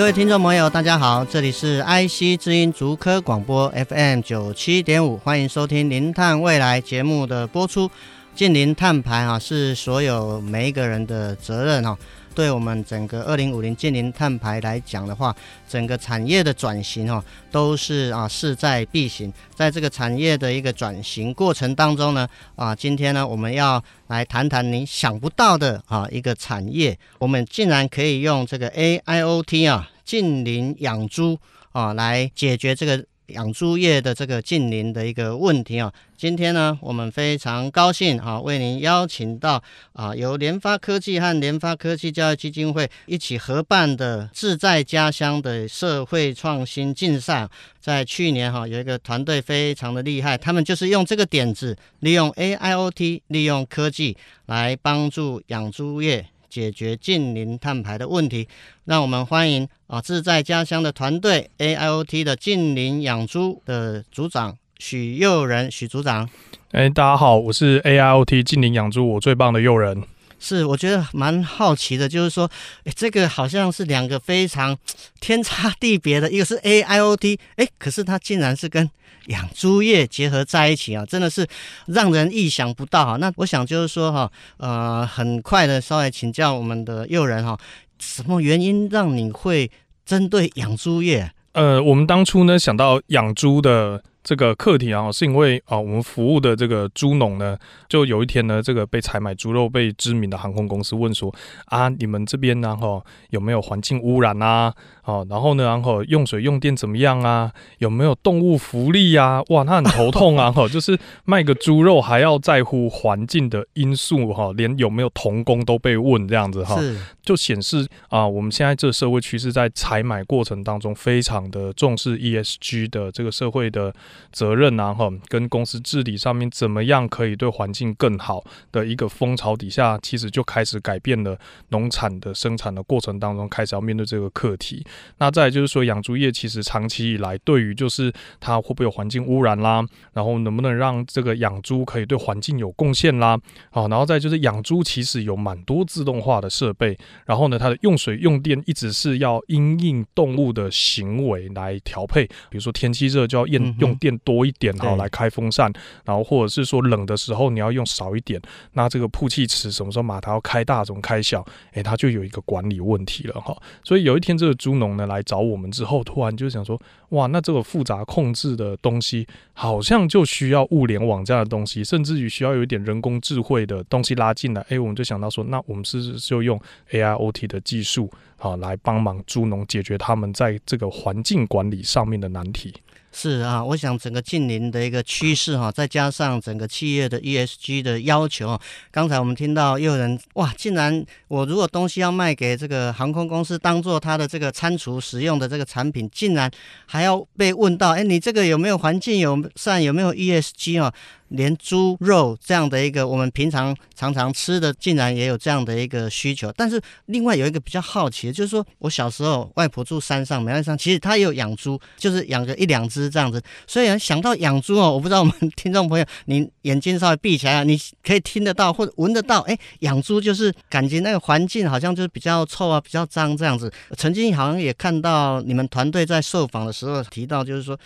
各位听众朋友，大家好，这里是 IC 知音足科广播 FM 九七点五，欢迎收听《零碳未来》节目的播出。近零碳排啊，是所有每一个人的责任哈。对我们整个二零五零近零碳排来讲的话，整个产业的转型哈，都是啊势在必行。在这个产业的一个转型过程当中呢，啊，今天呢，我们要来谈谈你想不到的啊一个产业，我们竟然可以用这个 AIoT 啊。近零养猪啊，来解决这个养猪业的这个近邻的一个问题啊。今天呢，我们非常高兴啊，为您邀请到啊，由联发科技和联发科技教育基金会一起合办的“志在家乡”的社会创新竞赛。在去年哈，有一个团队非常的厉害，他们就是用这个点子，利用 AIoT，利用科技来帮助养猪业。解决近邻碳排的问题，让我们欢迎啊志在家乡的团队 AIoT 的近邻养猪的组长许佑仁许组长。哎，大家好，我是 AIoT 近邻养猪，我最棒的佑仁。是，我觉得蛮好奇的，就是说，哎，这个好像是两个非常天差地别的，一个是 AIoT，哎，可是它竟然是跟养猪业结合在一起啊，真的是让人意想不到哈。那我想就是说哈，呃，很快的稍微请教我们的佑仁哈，什么原因让你会针对养猪业？呃，我们当初呢想到养猪的。这个课题啊，是因为啊，我们服务的这个猪农呢，就有一天呢，这个被采买猪肉被知名的航空公司问说啊，你们这边然后有没有环境污染啊？哦，然后呢，然后用水用电怎么样啊？有没有动物福利啊？哇，他很头痛啊！哈，就是卖个猪肉还要在乎环境的因素哈，连有没有童工都被问这样子哈，就显示啊，我们现在这社会趋势在采买过程当中非常的重视 ESG 的这个社会的。责任啊，哈，跟公司治理上面怎么样可以对环境更好的一个风潮底下，其实就开始改变了农产的生产的过程当中，开始要面对这个课题。那再就是说，养猪业其实长期以来对于就是它会不会有环境污染啦，然后能不能让这个养猪可以对环境有贡献啦，好，然后再就是养猪其实有蛮多自动化的设备，然后呢，它的用水用电一直是要因应动物的行为来调配，比如说天气热就要用用。电多一点哈，来开风扇，然后或者是说冷的时候你要用少一点，那这个曝气池什么时候马达要开大，怎么开小，哎，它就有一个管理问题了哈。所以有一天这个猪农呢来找我们之后，突然就想说，哇，那这个复杂控制的东西好像就需要物联网这样的东西，甚至于需要有一点人工智慧的东西拉进来，哎，我们就想到说，那我们是不是就用 AIoT 的技术好来帮忙猪农解决他们在这个环境管理上面的难题。是啊，我想整个近邻的一个趋势哈，再加上整个企业的 ESG 的要求，刚才我们听到又有人哇，竟然我如果东西要卖给这个航空公司，当做它的这个餐厨使用的这个产品，竟然还要被问到，哎，你这个有没有环境友善，有没有 ESG 啊？连猪肉这样的一个我们平常常常吃的，竟然也有这样的一个需求。但是另外有一个比较好奇的，就是说我小时候外婆住山上，梅山上，其实她也有养猪，就是养个一两只这样子。所以想到养猪哦，我不知道我们听众朋友，你眼睛稍微闭起来，你可以听得到或者闻得到，哎，养猪就是感觉那个环境好像就是比较臭啊，比较脏这样子。曾经好像也看到你们团队在受访的时候提到，就是说。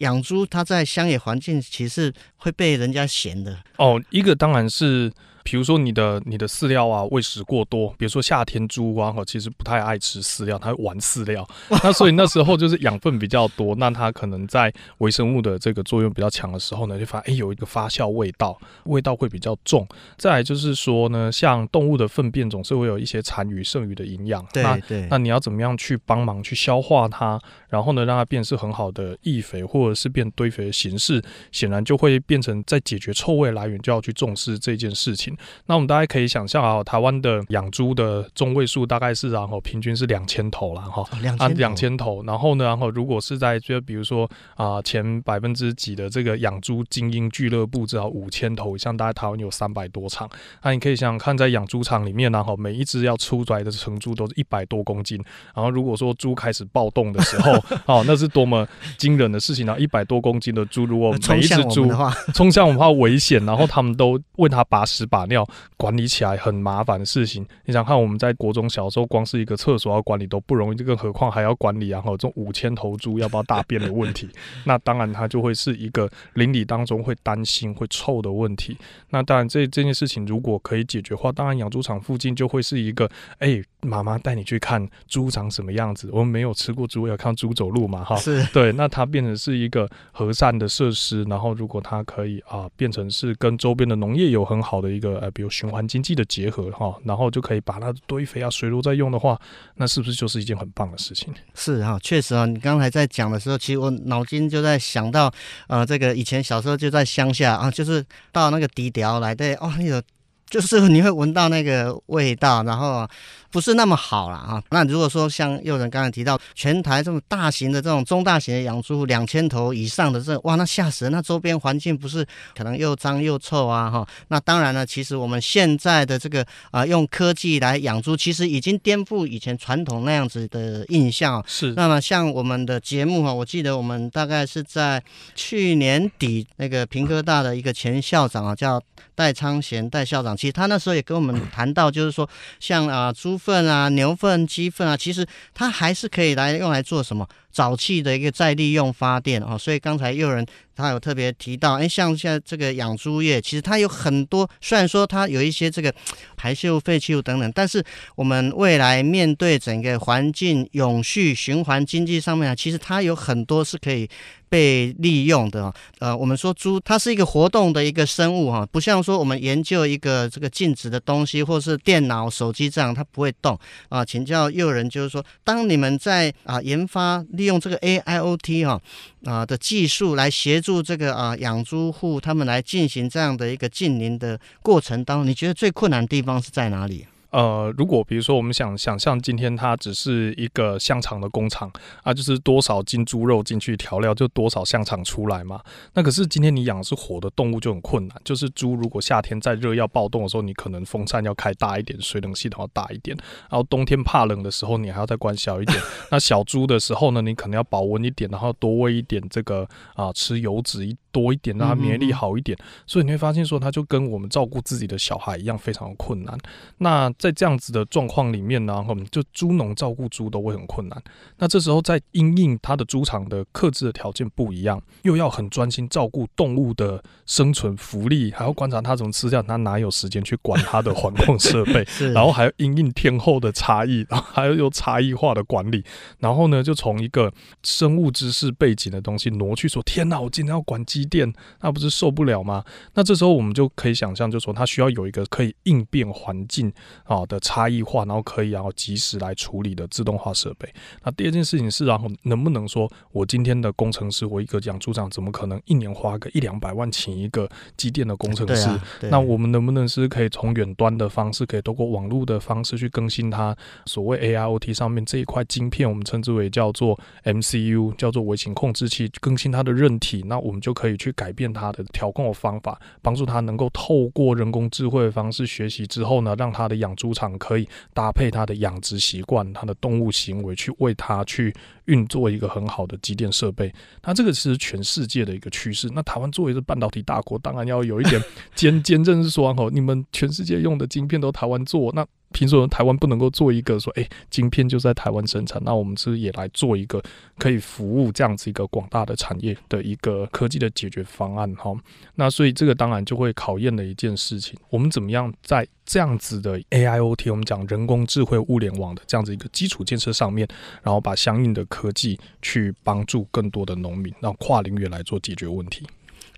养猪，它在乡野环境其实会被人家嫌的。哦，一个当然是比如说你的你的饲料啊喂食过多，比如说夏天猪啊哈，其实不太爱吃饲料，它会玩饲料，那所以那时候就是养分比较多，那它可能在微生物的这个作用比较强的时候呢，就发现哎、欸、有一个发酵味道，味道会比较重。再来就是说呢，像动物的粪便总是会有一些残余剩余的营养，对那对，那你要怎么样去帮忙去消化它，然后呢让它变是很好的易肥或者是变堆肥的形式，显然就会变成在解决臭味来源就要去重视这件事情。那我们大家可以想象啊，台湾的养猪的中位数大概是然后平均是两千头了哈，啊两千头，然后呢，然后如果是在就比如说啊前百分之几的这个养猪精英俱乐部至少五千头以上，大概台湾有三百多场，那你可以想想看，在养猪场里面然后每一只要出来的成猪都是一百多公斤，然后如果说猪开始暴动的时候，哦，那是多么惊人的事情啊！一百多公斤的猪，如果每一只猪冲向我们的话危险，然后他们都为它把屎把尿。管理起来很麻烦的事情，你想看我们在国中小时候，光是一个厕所要管理都不容易，更何况还要管理然后这种五千头猪要不要大便的问题，那当然它就会是一个邻里当中会担心会臭的问题。那当然这这件事情如果可以解决的话，当然养猪场附近就会是一个，哎、欸，妈妈带你去看猪长什么样子。我们没有吃过猪，要看猪走路嘛，哈，是对。那它变成是一个和善的设施，然后如果它可以啊变成是跟周边的农业有很好的一个呃，比如循环经济的结合哈，然后就可以把它堆肥啊、水路再用的话，那是不是就是一件很棒的事情？是哈，确实啊。你刚才在讲的时候，其实我脑筋就在想到，呃，这个以前小时候就在乡下啊，就是到那个底调来对哦，有就是你会闻到那个味道，然后。不是那么好了啊！那如果说像又仁刚才提到，全台这么大型的这种中大型的养猪户两千头以上的这哇，那吓死人！那周边环境不是可能又脏又臭啊哈？那当然了，其实我们现在的这个啊、呃，用科技来养猪，其实已经颠覆以前传统那样子的印象。是。那么像我们的节目哈，我记得我们大概是在去年底，那个平科大的一个前校长啊，叫戴昌贤戴校长，其实他那时候也跟我们谈到，就是说像啊猪。粪啊，牛粪、鸡粪啊，其实它还是可以来用来做什么？沼气的一个再利用发电哦，所以刚才又有人他有特别提到，哎，像现在这个养猪业，其实它有很多，虽然说它有一些这个排泄物、废弃物等等，但是我们未来面对整个环境永续循环经济上面啊，其实它有很多是可以被利用的。呃，我们说猪它是一个活动的一个生物哈，不像说我们研究一个这个静止的东西，或是电脑、手机这样它不会动啊。请教又仁，就是说，当你们在啊研发。利用这个 AIoT 哈啊的技术来协助这个啊养猪户他们来进行这样的一个进林的过程当中，你觉得最困难的地方是在哪里？呃，如果比如说我们想想象今天它只是一个香肠的工厂啊，就是多少斤猪肉进去调料就多少香肠出来嘛。那可是今天你养的是活的动物就很困难，就是猪如果夏天再热要暴动的时候，你可能风扇要开大一点，水冷系统要大一点，然后冬天怕冷的时候你还要再关小一点。那小猪的时候呢，你可能要保温一点，然后多喂一点这个啊吃油脂一多一点，让他免疫力好一点。所以你会发现说，他就跟我们照顾自己的小孩一样，非常的困难。那在这样子的状况里面呢，我们就猪农照顾猪都会很困难。那这时候在因应它的猪场的克制的条件不一样，又要很专心照顾动物的生存福利，还要观察它怎么吃掉，它哪有时间去管它的环控设备？然后还要因应天候的差异，然后还要有差异化的管理。然后呢，就从一个生物知识背景的东西挪去说，天哪，我今天要管机电，那不是受不了吗？那这时候我们就可以想象，就说它需要有一个可以应变环境啊的差异化，然后可以然后及时来处理的自动化设备。那第二件事情是，然后能不能说我今天的工程师，我一个养猪场怎么可能一年花个一两百万请一个机电的工程师？那我们能不能是可以从远端的方式，可以通过网络的方式去更新它所谓 AIoT 上面这一块晶片？我们称之为叫做 MCU，叫做微型控制器，更新它的韧体，那我们就可以以去改变它的调控的方法，帮助它能够透过人工智慧的方式学习之后呢，让它的养猪场可以搭配它的养殖习惯、它的动物行为，去为它去运作一个很好的机电设备。那这个是全世界的一个趋势。那台湾作为是半导体大国，当然要有一点 坚坚韧，是说哦，你们全世界用的晶片都台湾做，那凭什么台湾不能够做一个说，哎，晶片就在台湾生产？那我们是是也来做一个可以服务这样子一个广大的产业的一个科技的解决方案？哈，那所以这个当然就会考验的一件事情，我们怎么样在这样子的 AIoT，我们讲人工智慧物联网的这样子一个基础建设上面，然后把相应的科技去帮助更多的农民，让跨领域来做解决问题。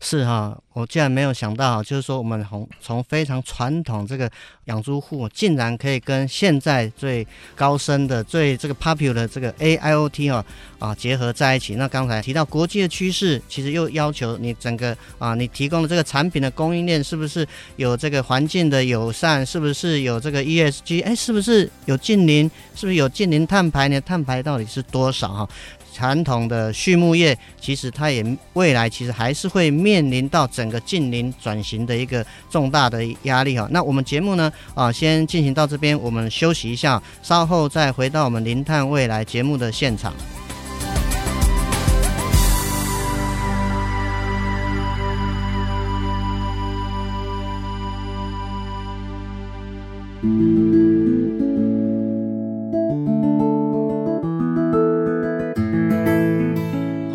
是哈，我竟然没有想到，就是说我们从从非常传统这个养猪户，竟然可以跟现在最高深的、最这个 popular 的这个 AIoT 啊啊结合在一起。那刚才提到国际的趋势，其实又要求你整个啊，你提供的这个产品的供应链是不是有这个环境的友善？是不是有这个 ESG？哎，是不是有净零？是不是有净零碳排？你的碳排到底是多少？哈？传统的畜牧业，其实它也未来其实还是会面临到整个近邻转型的一个重大的压力哈。那我们节目呢啊，先进行到这边，我们休息一下，稍后再回到我们林探未来节目的现场。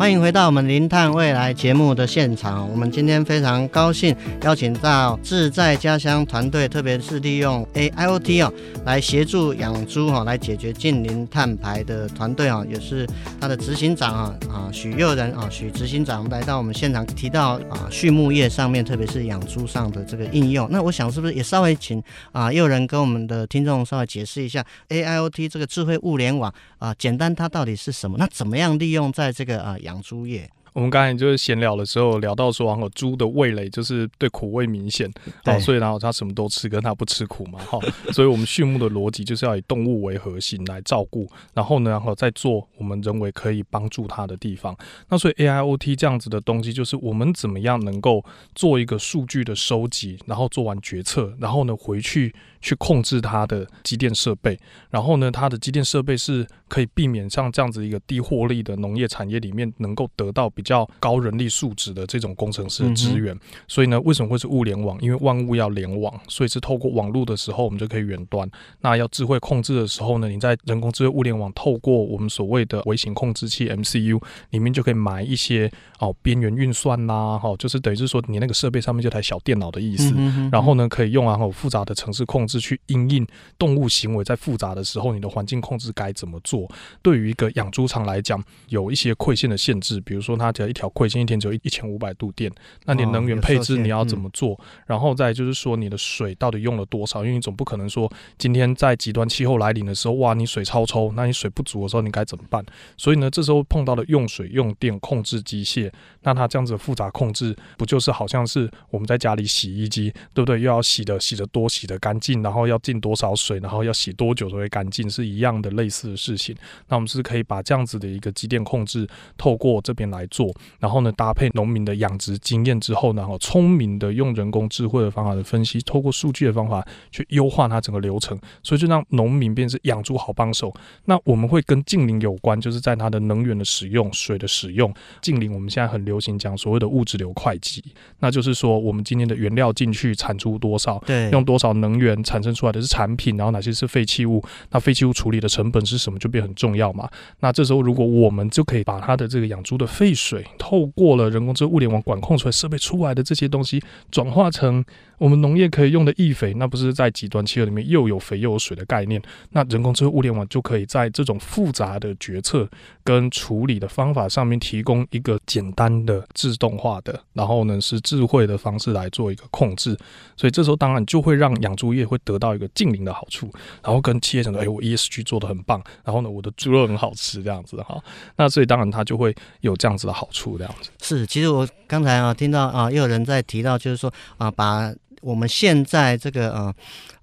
欢迎回到我们零碳未来节目的现场。我们今天非常高兴邀请到志在家乡团队，特别是利用 AIoT 哦来协助养猪哈，来解决近零碳排的团队啊，也是他的执行长啊啊许佑仁啊许执行长来到我们现场，提到啊畜牧业上面，特别是养猪上的这个应用。那我想是不是也稍微请啊佑仁跟我们的听众稍微解释一下 AIoT 这个智慧物联网啊，简单它到底是什么？那怎么样利用在这个啊养猪业，我们刚才就是闲聊的时候聊到说，然后猪的味蕾就是对苦味明显，好，所以然后它什么都吃，跟它不吃苦嘛，哈，所以我们畜牧的逻辑就是要以动物为核心来照顾，然后呢，然后再做我们人为可以帮助它的地方。那所以 AIoT 这样子的东西，就是我们怎么样能够做一个数据的收集，然后做完决策，然后呢回去。去控制它的机电设备，然后呢，它的机电设备是可以避免像这样子一个低获利的农业产业里面能够得到比较高人力素质的这种工程师的资源。所以呢，为什么会是物联网？因为万物要联网，所以是透过网络的时候，我们就可以远端。那要智慧控制的时候呢，你在人工智慧物联网透过我们所谓的微型控制器 MCU 里面就可以埋一些哦边缘运算呐、啊，哈，就是等于是说你那个设备上面就台小电脑的意思。然后呢，可以用啊很复杂的城市控制。是去因应动物行为在复杂的时候，你的环境控制该怎么做？对于一个养猪场来讲，有一些馈线的限制，比如说它只要一条馈线一天只有一千五百度电，那你能源配置你要怎么做？哦嗯、然后再就是说你的水到底用了多少？因为你总不可能说今天在极端气候来临的时候，哇，你水超抽，那你水不足的时候你该怎么办？所以呢，这时候碰到了用水用电控制机械，那它这样子的复杂控制，不就是好像是我们在家里洗衣机，对不对？又要洗的洗的多，洗的干净。然后要进多少水，然后要洗多久才会干净，是一样的类似的事情。那我们是可以把这样子的一个机电控制透过这边来做，然后呢，搭配农民的养殖经验之后呢，然后聪明的用人工智慧的方法的分析，透过数据的方法去优化它整个流程，所以就让农民变成养猪好帮手。那我们会跟近邻有关，就是在它的能源的使用、水的使用。近邻我们现在很流行讲所谓的物质流会计，那就是说我们今天的原料进去产出多少，对，用多少能源。产生出来的是产品，然后哪些是废弃物？那废弃物处理的成本是什么？就变很重要嘛。那这时候，如果我们就可以把它的这个养猪的废水，透过了人工智能物联网管控出来设备出来的这些东西，转化成。我们农业可以用的易肥，那不是在极端气候里面又有肥又有水的概念？那人工智能物联网就可以在这种复杂的决策跟处理的方法上面提供一个简单的自动化的，然后呢是智慧的方式来做一个控制。所以这时候当然就会让养猪业会得到一个近邻的好处，然后跟企业讲说：“哎，我 ESG 做的很棒，然后呢我的猪肉很好吃，这样子哈。”那所以当然它就会有这样子的好处，这样子。是，其实我刚才啊听到啊又有人在提到，就是说啊把。我们现在这个啊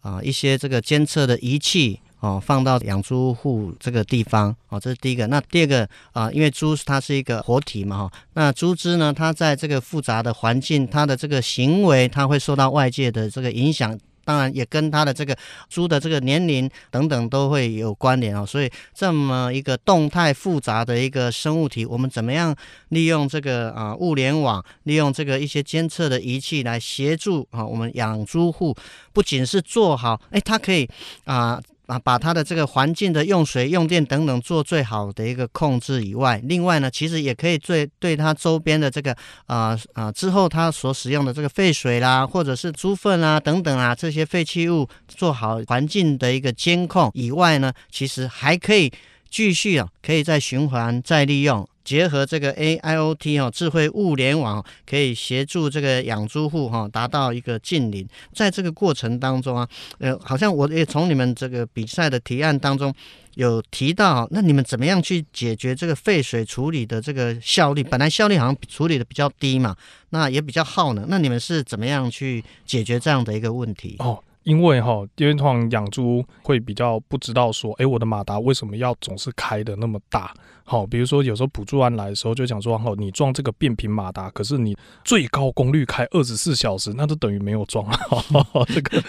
啊一些这个监测的仪器哦，放到养猪户这个地方哦，这是第一个。那第二个啊，因为猪它是一个活体嘛哈，那猪只呢，它在这个复杂的环境，它的这个行为，它会受到外界的这个影响。当然也跟它的这个猪的这个年龄等等都会有关联啊。所以这么一个动态复杂的一个生物体，我们怎么样利用这个啊物联网，利用这个一些监测的仪器来协助啊我们养猪户，不仅是做好，哎，它可以啊。啊，把它的这个环境的用水、用电等等做最好的一个控制以外，另外呢，其实也可以对对它周边的这个啊啊、之后它所使用的这个废水啦，或者是猪粪啊等等啊这些废弃物做好环境的一个监控以外呢，其实还可以继续啊，可以再循环再利用。结合这个 AIoT 哈，智慧物联网可以协助这个养猪户哈达到一个近邻。在这个过程当中啊，呃，好像我也从你们这个比赛的提案当中有提到，那你们怎么样去解决这个废水处理的这个效率？本来效率好像处理的比较低嘛，那也比较耗能。那你们是怎么样去解决这样的一个问题？哦。因为哈，因为通常养猪会比较不知道说，哎，我的马达为什么要总是开的那么大？好，比如说有时候补助案来的时候，就讲说，哦，你装这个变频马达，可是你最高功率开二十四小时，那就等于没有装啊。这个，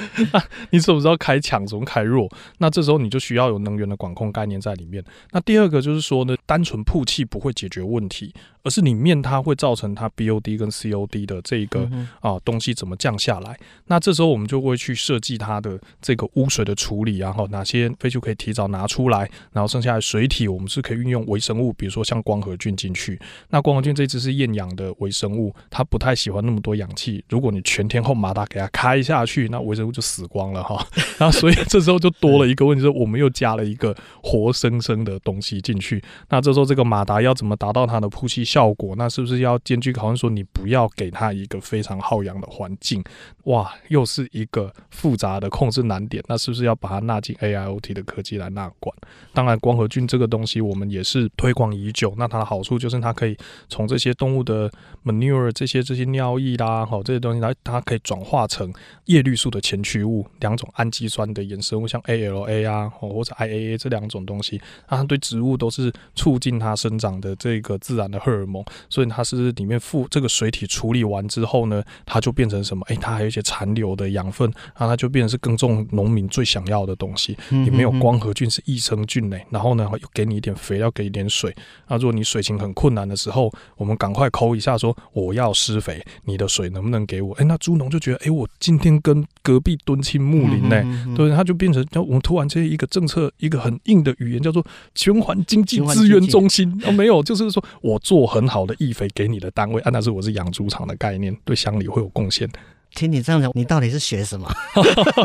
你怎么知道开强，怎么开弱？那这时候你就需要有能源的管控概念在里面。那第二个就是说呢，单纯曝气不会解决问题，而是里面它会造成它 BOD 跟 COD 的这一个啊东西怎么降下来？那这时候我们就会去设计它的这个污水的处理，然后哪些废弃物可以提早拿出来，然后剩下的水体我们是可以运用微生物，比如说像光合菌进去。那光合菌这只是厌氧的微生物，它不太喜欢那么多氧气。如果你全天候马达给它开下去，那微生物就死光了哈。那所以这时候就多了一个问题，是我们又加了一个活生生的东西进去。那这时候这个马达要怎么达到它的呼吸效果？那是不是要兼具考虑说你不要给它一个非常耗氧的环境？哇，又是一个复杂的控制难点。那是不是要把它纳进 AIoT 的科技来纳管？当然，光合菌这个东西我们也是推广已久。那它的好处就是它可以从这些动物的 manure 这些这些尿液啦，好这些东西它它可以转化成叶绿素的前驱物，两种氨基酸的衍生物，像 ALA 啊，或者 IAA 这两种东西，它对植物都是促进它生长的这个自然的荷尔蒙。所以它是里面附这个水体处理完之后呢，它就变成什么？哎、它还有一些残留的养分，然后它就变成是耕种农民最想要的东西。里面有光合菌是益生菌嘞，然后呢又给你一点肥，料给一点水。那如果你水情很困难的时候，我们赶快抠一下说我要施肥，你的水能不能给我？哎、欸，那猪农就觉得哎、欸，我今天跟隔壁敦亲睦邻呢，对，他就变成叫我们突然间一个政策，一个很硬的语言叫做循环经济资源中心。哦，没有，就是说我做很好的。易肥给你的单位，啊，那是我是养猪场的概念，对乡里会有贡献。听你这样讲，你到底是学什么？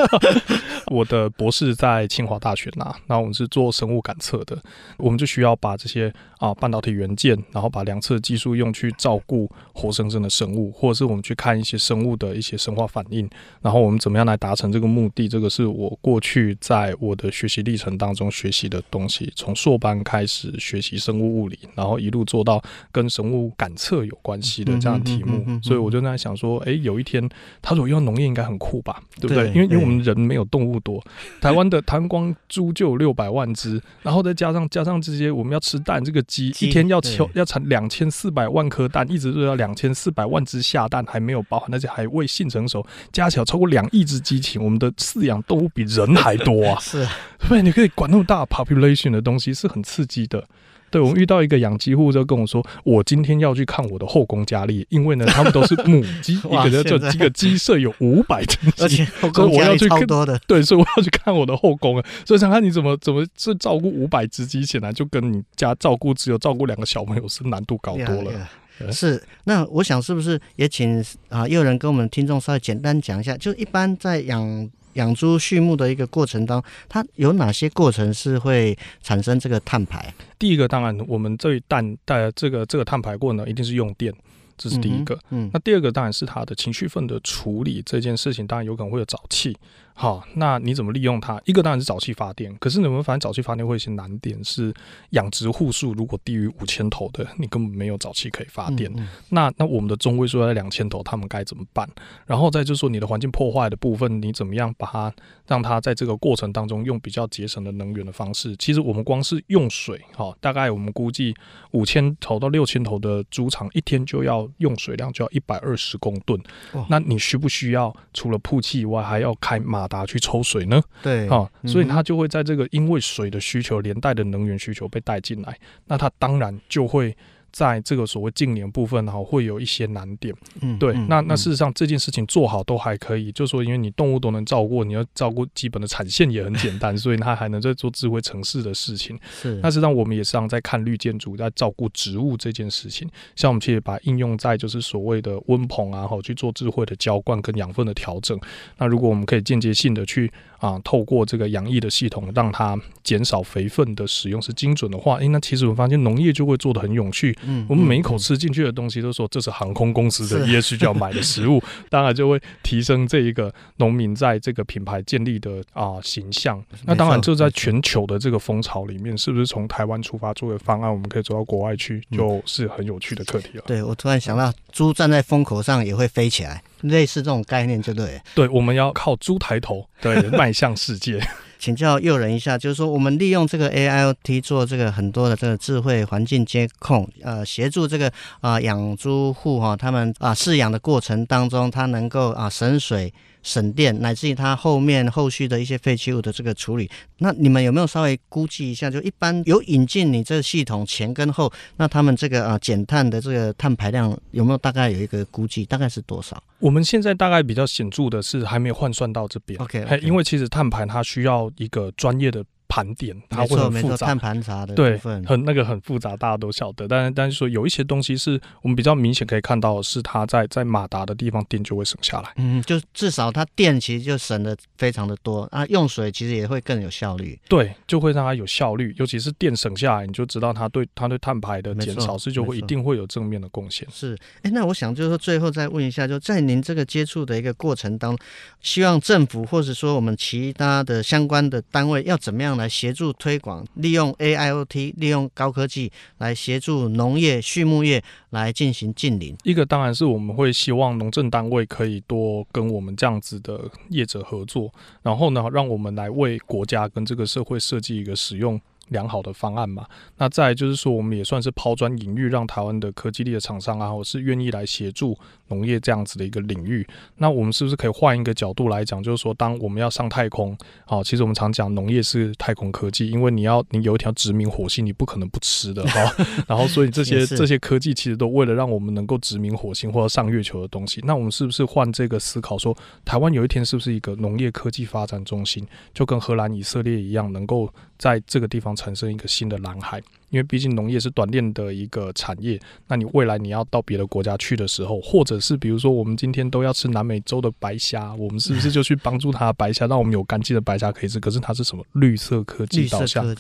我的博士在清华大学拿，那我们是做生物感测的，我们就需要把这些啊半导体元件，然后把量测技术用去照顾活生生的生物，或者是我们去看一些生物的一些生化反应，然后我们怎么样来达成这个目的？这个是我过去在我的学习历程当中学习的东西，从硕班开始学习生物物理，然后一路做到跟生物感测有关系的这样的题目，所以我就在想说，哎，有一天。他说：“用农业应该很酷吧，对不对？因为因为我们人没有动物多，台湾的台湾光猪就有六百万只，然后再加上加上这些我们要吃蛋，这个鸡一天要求要产两千四百万颗蛋，一直都要两千四百万只下蛋，还没有包含那些还未性成熟，加起来超过两亿只鸡禽，我们的饲养动物比人还多啊！是，所以你可以管那么大 population 的东西，是很刺激的。”对，我们遇到一个养鸡户，就跟我说，我今天要去看我的后宫佳丽，因为呢，他们都是母鸡，一个就这个鸡舍有五百只鸡，而且后宫佳丽超多的。对，所以我要去看我的后宫啊。所以想看你怎么怎么是照顾五百只鸡，显然就跟你家照顾只有照顾两个小朋友是难度高多了。Yeah, yeah. 是，那我想是不是也请啊，又仁跟我们听众稍微简单讲一下，就一般在养。养猪畜牧的一个过程当中，它有哪些过程是会产生这个碳排？第一个当然，我们这一蛋带这个这个碳排过呢，一定是用电，这是第一个。嗯，那第二个当然是它的情绪粪的处理这件事情，当然有可能会有沼气。好，那你怎么利用它？一个当然是沼气发电，可是你们发现沼气发电会有些难点，是养殖户数如果低于五千头的，你根本没有沼气可以发电。那那我们的中位数在两千头，他们该怎么办？然后再就是说你的环境破坏的部分，你怎么样把它让它在这个过程当中用比较节省的能源的方式？其实我们光是用水，哈，大概我们估计五千头到六千头的猪场一天就要用水量就要一百二十公吨。那你需不需要除了曝气以外，还要开马达去抽水呢？对，啊、哦，所以它就会在这个因为水的需求连带的能源需求被带进来，那它当然就会。在这个所谓净零部分哈，会有一些难点。嗯，对，嗯、那那事实上这件事情做好都还可以，就是说因为你动物都能照顾，你要照顾基本的产线也很简单，所以它还能在做智慧城市的事情。是，那实际上我们也实际上在看绿建筑，在照顾植物这件事情。像我们其实把应用在就是所谓的温棚啊，哈，去做智慧的浇灌跟养分的调整。那如果我们可以间接性的去啊，透过这个养液的系统，让它减少肥分的使用是精准的话，诶，那其实我们发现农业就会做得很永续。嗯，我们每一口吃进去的东西都说这是航空公司的 ESG 要买的食物，当然就会提升这一个农民在这个品牌建立的啊形象。那当然，这在全球的这个风潮里面，是不是从台湾出发作为方案，我们可以走到国外去，就是很有趣的课题了。对，我突然想到，猪站在风口上也会飞起来，类似这种概念，就对。对，我们要靠猪抬头，对，迈向世界。请教诱人一下，就是说我们利用这个 AIoT 做这个很多的这个智慧环境监控，呃，协助这个啊养猪户哈，他们啊饲养的过程当中，它能够啊省水。省电，乃至于它后面后续的一些废弃物的这个处理，那你们有没有稍微估计一下？就一般有引进你这个系统前跟后，那他们这个啊减碳的这个碳排量有没有大概有一个估计？大概是多少？我们现在大概比较显著的是还没有换算到这边。OK，, okay. 因为其实碳排它需要一个专业的。盘点，它会很复杂。碳盘查的部分，对，很那个很复杂，大家都晓得。但是，但是说有一些东西是我们比较明显可以看到，是它在在马达的地方电就会省下来。嗯，就至少它电其实就省的非常的多啊，用水其实也会更有效率。对，就会让它有效率，尤其是电省下来，你就知道它对它对碳排的减少是就会一定会有正面的贡献。是，哎、欸，那我想就是说最后再问一下，就在您这个接触的一个过程当中，希望政府或者说我们其他的相关的单位要怎么样来协助推。广利用 AIoT，利用高科技来协助农业、畜牧业来进行近邻。一个当然是我们会希望农政单位可以多跟我们这样子的业者合作，然后呢，让我们来为国家跟这个社会设计一个使用良好的方案嘛，那再就是说，我们也算是抛砖引玉，让台湾的科技力的厂商啊，我是愿意来协助农业这样子的一个领域。那我们是不是可以换一个角度来讲，就是说，当我们要上太空，好，其实我们常讲农业是太空科技，因为你要你有一条殖民火星，你不可能不吃的哈。然后，所以这些这些科技其实都为了让我们能够殖民火星或者上月球的东西。那我们是不是换这个思考，说台湾有一天是不是一个农业科技发展中心，就跟荷兰、以色列一样，能够在这个地方。产生一个新的蓝海。因为毕竟农业是短链的一个产业，那你未来你要到别的国家去的时候，或者是比如说我们今天都要吃南美洲的白虾，我们是不是就去帮助它白虾，让我们有干净的白虾可以吃？可是它是什么绿色科技导向？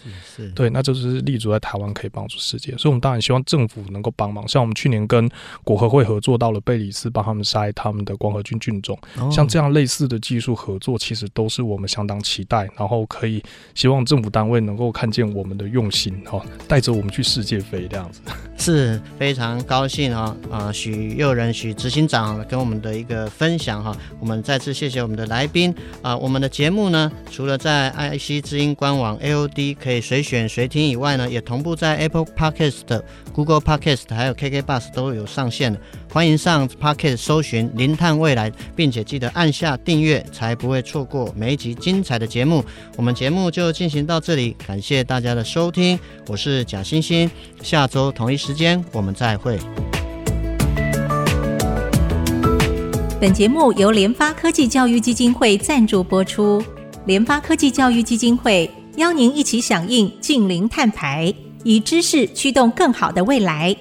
对，那就是立足在台湾可以帮助世界，所以我们当然希望政府能够帮忙。像我们去年跟国合会合作到了贝里斯，帮他们筛他们的光合菌菌种，哦，像这样类似的技术合作，其实都是我们相当期待，然后可以希望政府单位能够看见我们的用心，哈，带着我们去世界。飞这样子是非常高兴啊！啊，许又仁许执行长跟我们的一个分享哈，我们再次谢谢我们的来宾啊！我们的节目呢，除了在 IC 之音官网 AOD 可以随选随听以外呢，也同步在 Apple Podcast、Google Podcast 还有 KK Bus 都有上线的。欢迎上 Podcast 搜寻“零碳未来”，并且记得按下订阅，才不会错过每一集精彩的节目。我们节目就进行到这里，感谢大家的收听，我是贾欣欣。下周同一时间我们再会。本节目由联发科技教育基金会赞助播出。联发科技教育基金会邀您一起响应净零碳排，以知识驱动更好的未来。